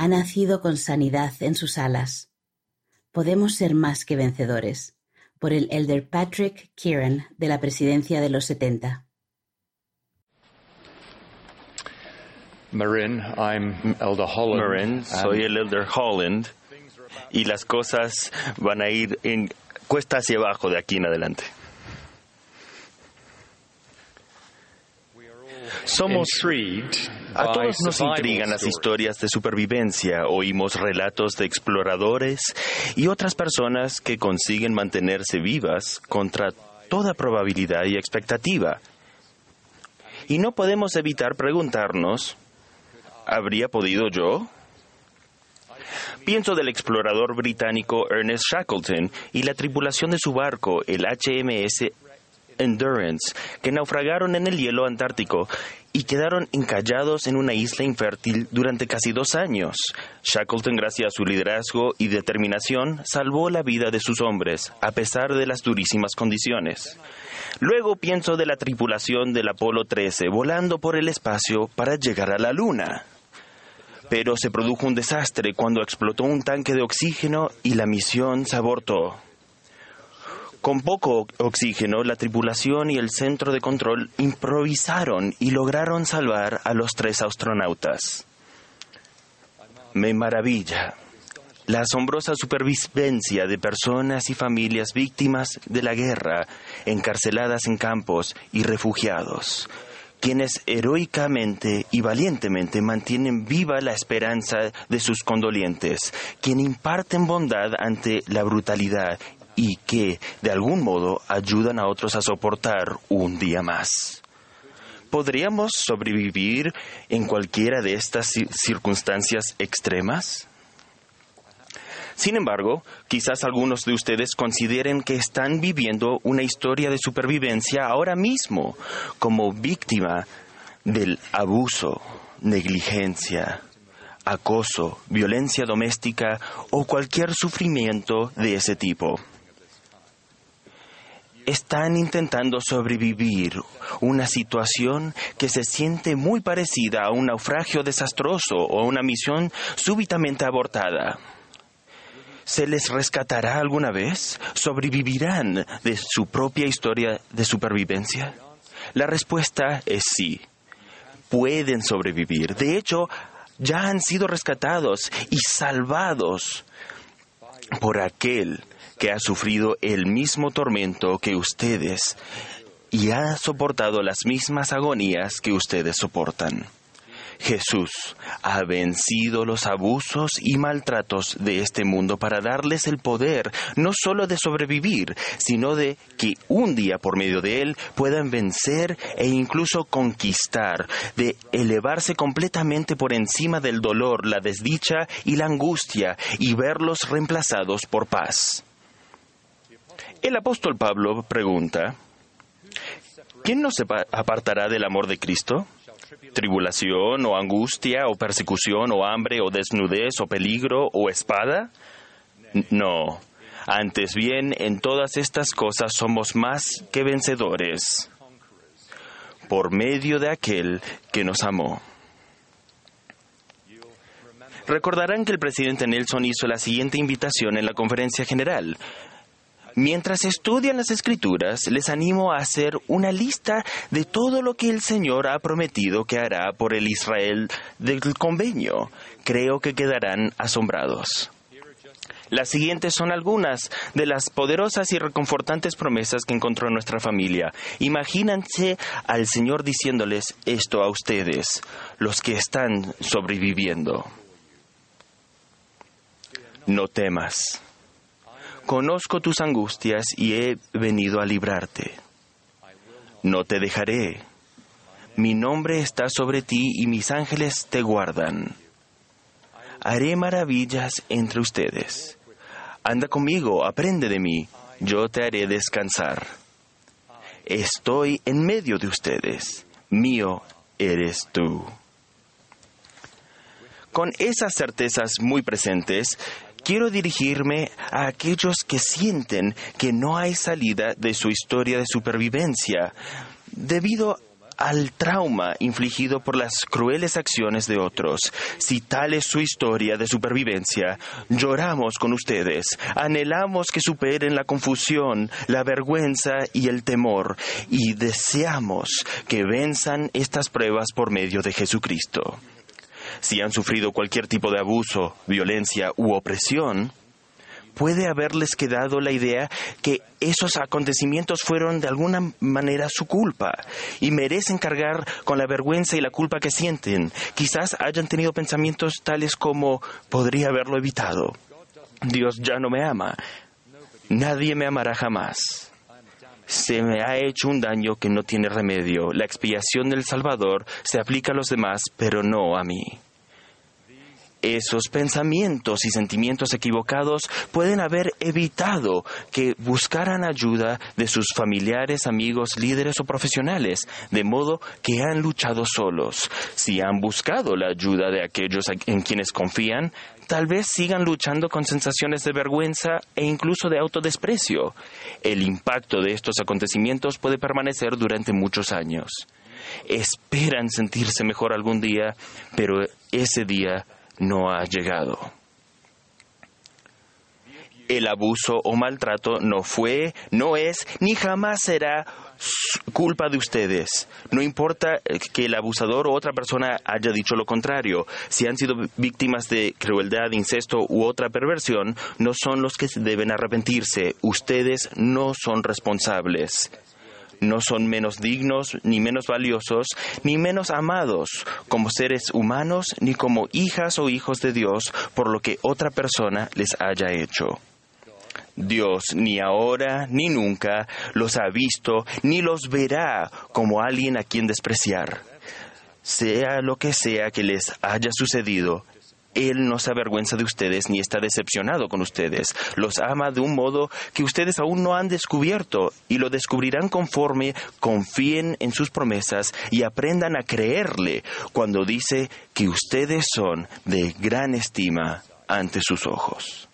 ha nacido con sanidad en sus alas. Podemos ser más que vencedores. Por el elder Patrick Kieran de la presidencia de los 70. Marin, I'm Elder Holland. Marin, soy el Elder Holland y las cosas van a ir en cuesta hacia abajo de aquí en adelante. Somos a todos nos intrigan las historias de supervivencia. Oímos relatos de exploradores y otras personas que consiguen mantenerse vivas contra toda probabilidad y expectativa. Y no podemos evitar preguntarnos, ¿habría podido yo? Pienso del explorador británico Ernest Shackleton y la tripulación de su barco, el HMS Endurance, que naufragaron en el hielo antártico y quedaron encallados en una isla infértil durante casi dos años. Shackleton, gracias a su liderazgo y determinación, salvó la vida de sus hombres, a pesar de las durísimas condiciones. Luego pienso de la tripulación del Apolo 13 volando por el espacio para llegar a la Luna. Pero se produjo un desastre cuando explotó un tanque de oxígeno y la misión se abortó. Con poco oxígeno, la tripulación y el centro de control improvisaron y lograron salvar a los tres astronautas. Me maravilla la asombrosa supervivencia de personas y familias víctimas de la guerra, encarceladas en campos y refugiados, quienes heroicamente y valientemente mantienen viva la esperanza de sus condolientes, quienes imparten bondad ante la brutalidad y que, de algún modo, ayudan a otros a soportar un día más. ¿Podríamos sobrevivir en cualquiera de estas circunstancias extremas? Sin embargo, quizás algunos de ustedes consideren que están viviendo una historia de supervivencia ahora mismo como víctima del abuso, negligencia, acoso, violencia doméstica o cualquier sufrimiento de ese tipo están intentando sobrevivir una situación que se siente muy parecida a un naufragio desastroso o a una misión súbitamente abortada. ¿Se les rescatará alguna vez? ¿Sobrevivirán de su propia historia de supervivencia? La respuesta es sí. Pueden sobrevivir. De hecho, ya han sido rescatados y salvados por aquel que ha sufrido el mismo tormento que ustedes y ha soportado las mismas agonías que ustedes soportan. Jesús ha vencido los abusos y maltratos de este mundo para darles el poder no solo de sobrevivir, sino de que un día por medio de él puedan vencer e incluso conquistar, de elevarse completamente por encima del dolor, la desdicha y la angustia y verlos reemplazados por paz. El apóstol Pablo pregunta, ¿quién nos apartará del amor de Cristo? ¿Tribulación o angustia o persecución o hambre o desnudez o peligro o espada? No. Antes bien, en todas estas cosas somos más que vencedores por medio de aquel que nos amó. Recordarán que el presidente Nelson hizo la siguiente invitación en la conferencia general. Mientras estudian las escrituras, les animo a hacer una lista de todo lo que el Señor ha prometido que hará por el Israel del convenio. Creo que quedarán asombrados. Las siguientes son algunas de las poderosas y reconfortantes promesas que encontró nuestra familia. Imagínense al Señor diciéndoles esto a ustedes, los que están sobreviviendo. No temas Conozco tus angustias y he venido a librarte. No te dejaré. Mi nombre está sobre ti y mis ángeles te guardan. Haré maravillas entre ustedes. Anda conmigo, aprende de mí, yo te haré descansar. Estoy en medio de ustedes, mío eres tú. Con esas certezas muy presentes, quiero dirigirme a aquellos que sienten que no hay salida de su historia de supervivencia debido al trauma infligido por las crueles acciones de otros. Si tal es su historia de supervivencia, lloramos con ustedes, anhelamos que superen la confusión, la vergüenza y el temor, y deseamos que venzan estas pruebas por medio de Jesucristo. Si han sufrido cualquier tipo de abuso, violencia u opresión, puede haberles quedado la idea que esos acontecimientos fueron de alguna manera su culpa y merecen cargar con la vergüenza y la culpa que sienten. Quizás hayan tenido pensamientos tales como podría haberlo evitado. Dios ya no me ama. Nadie me amará jamás. Se me ha hecho un daño que no tiene remedio. La expiación del Salvador se aplica a los demás, pero no a mí. Esos pensamientos y sentimientos equivocados pueden haber evitado que buscaran ayuda de sus familiares, amigos, líderes o profesionales, de modo que han luchado solos. Si han buscado la ayuda de aquellos en quienes confían, tal vez sigan luchando con sensaciones de vergüenza e incluso de autodesprecio. El impacto de estos acontecimientos puede permanecer durante muchos años. Esperan sentirse mejor algún día, pero ese día no ha llegado. El abuso o maltrato no fue, no es, ni jamás será culpa de ustedes. No importa que el abusador o otra persona haya dicho lo contrario. Si han sido víctimas de crueldad, incesto u otra perversión, no son los que deben arrepentirse. Ustedes no son responsables no son menos dignos, ni menos valiosos, ni menos amados como seres humanos, ni como hijas o hijos de Dios por lo que otra persona les haya hecho. Dios ni ahora ni nunca los ha visto ni los verá como alguien a quien despreciar. Sea lo que sea que les haya sucedido, él no se avergüenza de ustedes ni está decepcionado con ustedes. Los ama de un modo que ustedes aún no han descubierto y lo descubrirán conforme confíen en sus promesas y aprendan a creerle cuando dice que ustedes son de gran estima ante sus ojos.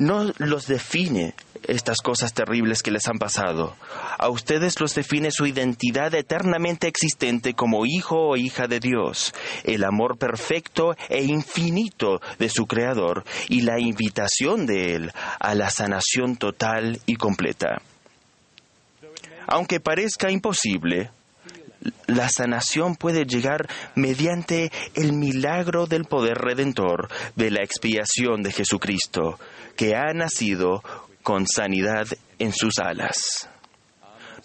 No los define estas cosas terribles que les han pasado. A ustedes los define su identidad eternamente existente como hijo o hija de Dios, el amor perfecto e infinito de su Creador y la invitación de Él a la sanación total y completa. Aunque parezca imposible, la sanación puede llegar mediante el milagro del poder redentor de la expiación de Jesucristo, que ha nacido con sanidad en sus alas.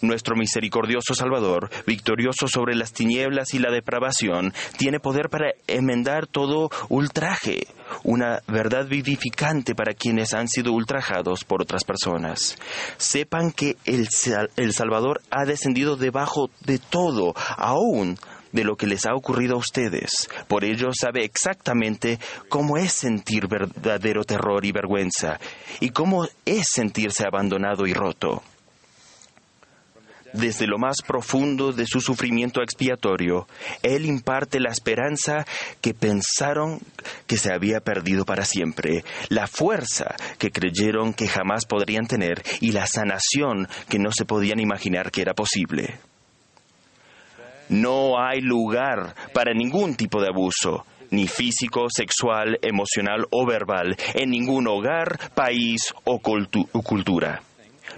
Nuestro misericordioso Salvador, victorioso sobre las tinieblas y la depravación, tiene poder para enmendar todo ultraje, una verdad vivificante para quienes han sido ultrajados por otras personas. Sepan que el, el Salvador ha descendido debajo de todo, aún de lo que les ha ocurrido a ustedes. Por ello sabe exactamente cómo es sentir verdadero terror y vergüenza y cómo es sentirse abandonado y roto. Desde lo más profundo de su sufrimiento expiatorio, Él imparte la esperanza que pensaron que se había perdido para siempre, la fuerza que creyeron que jamás podrían tener y la sanación que no se podían imaginar que era posible. No hay lugar para ningún tipo de abuso, ni físico, sexual, emocional o verbal, en ningún hogar, país o, cultura.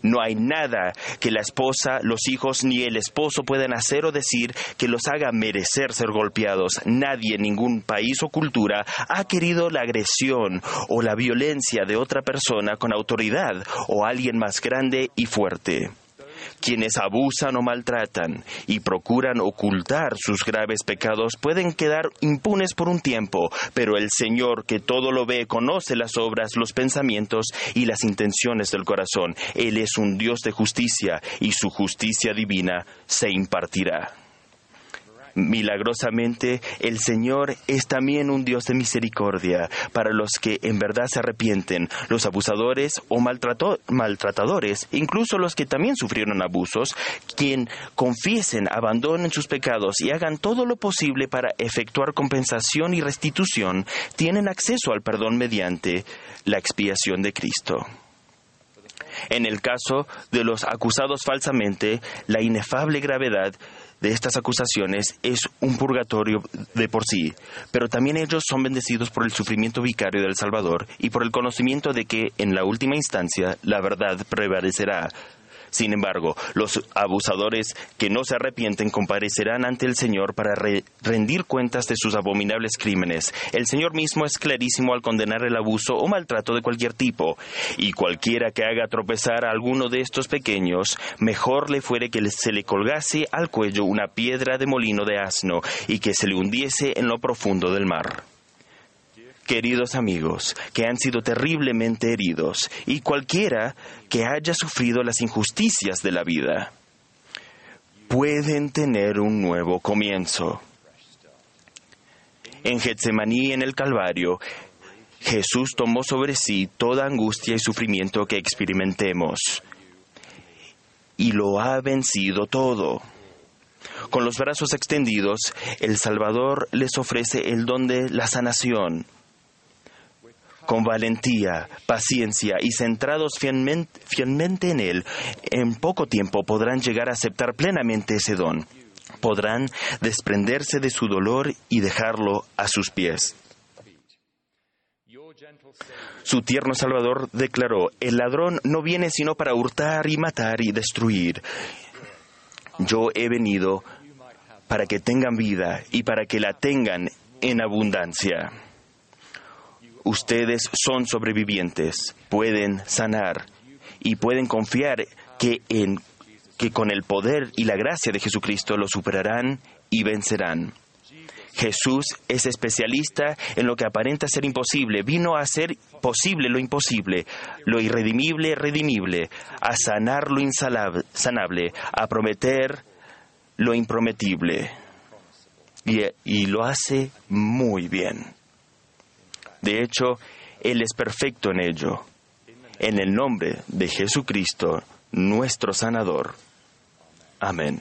No hay nada que la esposa, los hijos ni el esposo puedan hacer o decir que los haga merecer ser golpeados. Nadie en ningún país o cultura ha querido la agresión o la violencia de otra persona con autoridad o alguien más grande y fuerte. Quienes abusan o maltratan y procuran ocultar sus graves pecados pueden quedar impunes por un tiempo, pero el Señor que todo lo ve conoce las obras, los pensamientos y las intenciones del corazón. Él es un Dios de justicia y su justicia divina se impartirá. Milagrosamente, el Señor es también un Dios de misericordia para los que en verdad se arrepienten, los abusadores o maltratadores, incluso los que también sufrieron abusos, quien confiesen, abandonen sus pecados y hagan todo lo posible para efectuar compensación y restitución, tienen acceso al perdón mediante la expiación de Cristo. En el caso de los acusados falsamente, la inefable gravedad de estas acusaciones es un purgatorio de por sí, pero también ellos son bendecidos por el sufrimiento vicario del Salvador y por el conocimiento de que, en la última instancia, la verdad prevalecerá. Sin embargo, los abusadores que no se arrepienten comparecerán ante el Señor para rendir cuentas de sus abominables crímenes. El Señor mismo es clarísimo al condenar el abuso o maltrato de cualquier tipo, y cualquiera que haga tropezar a alguno de estos pequeños, mejor le fuere que se le colgase al cuello una piedra de molino de asno y que se le hundiese en lo profundo del mar queridos amigos, que han sido terriblemente heridos, y cualquiera que haya sufrido las injusticias de la vida, pueden tener un nuevo comienzo. En Getsemaní, en el Calvario, Jesús tomó sobre sí toda angustia y sufrimiento que experimentemos, y lo ha vencido todo. Con los brazos extendidos, el Salvador les ofrece el don de la sanación con valentía, paciencia y centrados fielmente, en Él, en poco tiempo podrán llegar a aceptar plenamente ese don. Podrán desprenderse de su dolor y dejarlo a sus pies. Su tierno Salvador declaró, el ladrón no viene sino para hurtar y matar y destruir. Yo he venido para que tengan vida y para que la tengan en abundancia. Ustedes son sobrevivientes, pueden sanar y pueden confiar que, en, que con el poder y la gracia de Jesucristo lo superarán y vencerán. Jesús es especialista en lo que aparenta ser imposible. Vino a hacer posible lo imposible, lo irredimible redimible, a sanar lo insanable, a prometer lo imprometible. y lo hace muy bien. De hecho, Él es perfecto en ello. En el nombre de Jesucristo, nuestro sanador. Amén.